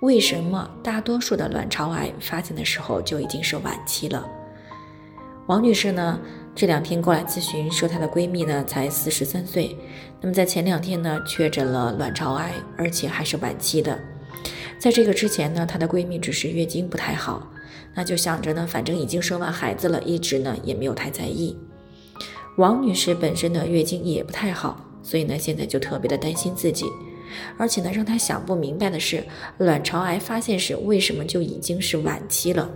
为什么大多数的卵巢癌发现的时候就已经是晚期了？王女士呢，这两天过来咨询，说她的闺蜜呢才四十三岁，那么在前两天呢确诊了卵巢癌，而且还是晚期的。在这个之前呢，她的闺蜜只是月经不太好，那就想着呢，反正已经生完孩子了，一直呢也没有太在意。王女士本身的月经也不太好，所以呢现在就特别的担心自己。而且呢，让他想不明白的是，卵巢癌发现时为什么就已经是晚期了？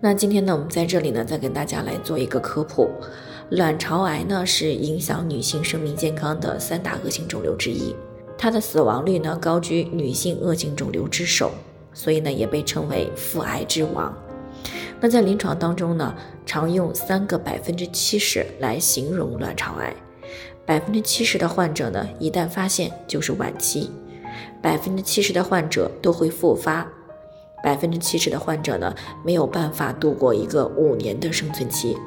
那今天呢，我们在这里呢，再跟大家来做一个科普。卵巢癌呢，是影响女性生命健康的三大恶性肿瘤之一，它的死亡率呢，高居女性恶性肿瘤之首，所以呢，也被称为妇癌之王。那在临床当中呢，常用三个百分之七十来形容卵巢癌。百分之七十的患者呢，一旦发现就是晚期；百分之七十的患者都会复发；百分之七十的患者呢，没有办法度过一个五年的生存期。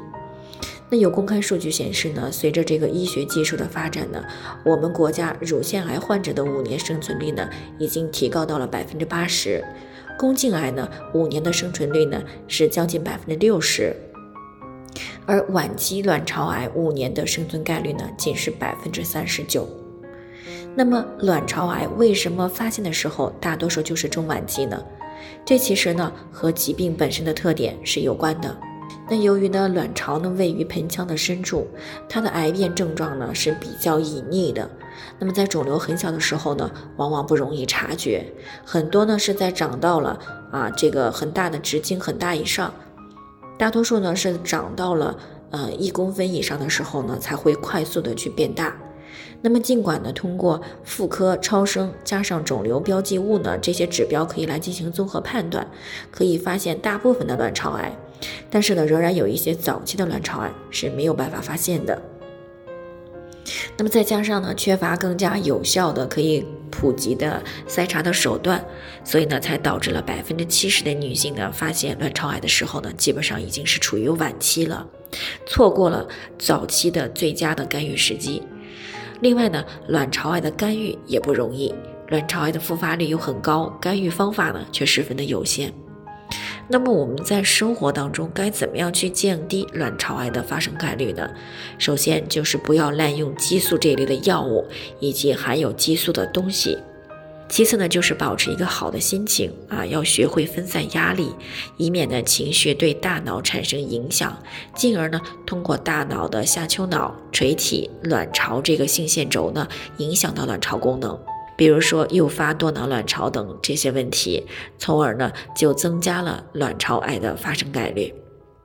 那有公开数据显示呢，随着这个医学技术的发展呢，我们国家乳腺癌患者的五年生存率呢，已经提高到了百分之八十；宫颈癌呢，五年的生存率呢，是将近百分之六十。而晚期卵巢癌五年的生存概率呢，仅是百分之三十九。那么，卵巢癌为什么发现的时候大多数就是中晚期呢？这其实呢和疾病本身的特点是有关的。那由于呢卵巢呢位于盆腔的深处，它的癌变症状呢是比较隐匿的。那么在肿瘤很小的时候呢，往往不容易察觉，很多呢是在长到了啊这个很大的直径很大以上。大多数呢是长到了呃一公分以上的时候呢，才会快速的去变大。那么尽管呢通过妇科超声加上肿瘤标记物呢这些指标可以来进行综合判断，可以发现大部分的卵巢癌，但是呢仍然有一些早期的卵巢癌是没有办法发现的。那么再加上呢，缺乏更加有效的可以普及的筛查的手段，所以呢，才导致了百分之七十的女性呢发现卵巢癌的时候呢，基本上已经是处于晚期了，错过了早期的最佳的干预时机。另外呢，卵巢癌的干预也不容易，卵巢癌的复发率又很高，干预方法呢却十分的有限。那么我们在生活当中该怎么样去降低卵巢癌的发生概率呢？首先就是不要滥用激素这一类的药物以及含有激素的东西。其次呢，就是保持一个好的心情啊，要学会分散压力，以免呢情绪对大脑产生影响，进而呢通过大脑的下丘脑、垂体、卵巢这个性腺轴呢影响到卵巢功能。比如说诱发多囊卵巢等这些问题，从而呢就增加了卵巢癌的发生概率。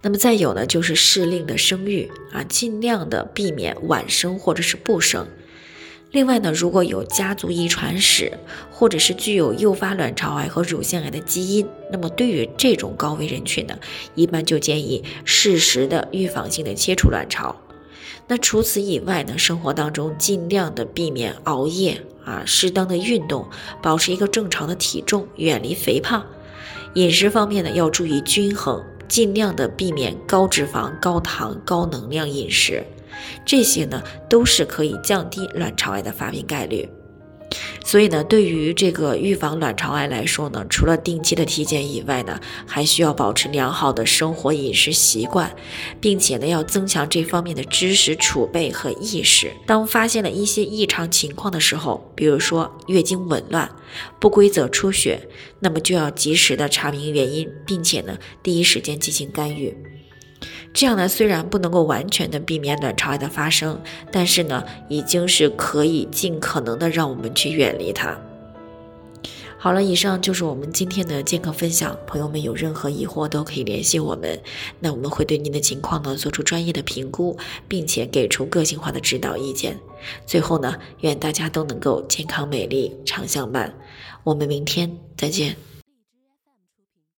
那么再有呢就是适龄的生育啊，尽量的避免晚生或者是不生。另外呢，如果有家族遗传史或者是具有诱发卵巢癌和乳腺癌的基因，那么对于这种高危人群呢，一般就建议适时的预防性的切除卵巢。那除此以外呢，生活当中尽量的避免熬夜啊，适当的运动，保持一个正常的体重，远离肥胖。饮食方面呢，要注意均衡，尽量的避免高脂肪、高糖、高能量饮食。这些呢，都是可以降低卵巢癌的发病概率。所以呢，对于这个预防卵巢癌来说呢，除了定期的体检以外呢，还需要保持良好的生活饮食习惯，并且呢，要增强这方面的知识储备和意识。当发现了一些异常情况的时候，比如说月经紊乱、不规则出血，那么就要及时的查明原因，并且呢，第一时间进行干预。这样呢，虽然不能够完全的避免卵巢癌的发生，但是呢，已经是可以尽可能的让我们去远离它。好了，以上就是我们今天的健康分享。朋友们有任何疑惑都可以联系我们，那我们会对您的情况呢做出专业的评估，并且给出个性化的指导意见。最后呢，愿大家都能够健康美丽长相伴。我们明天再见。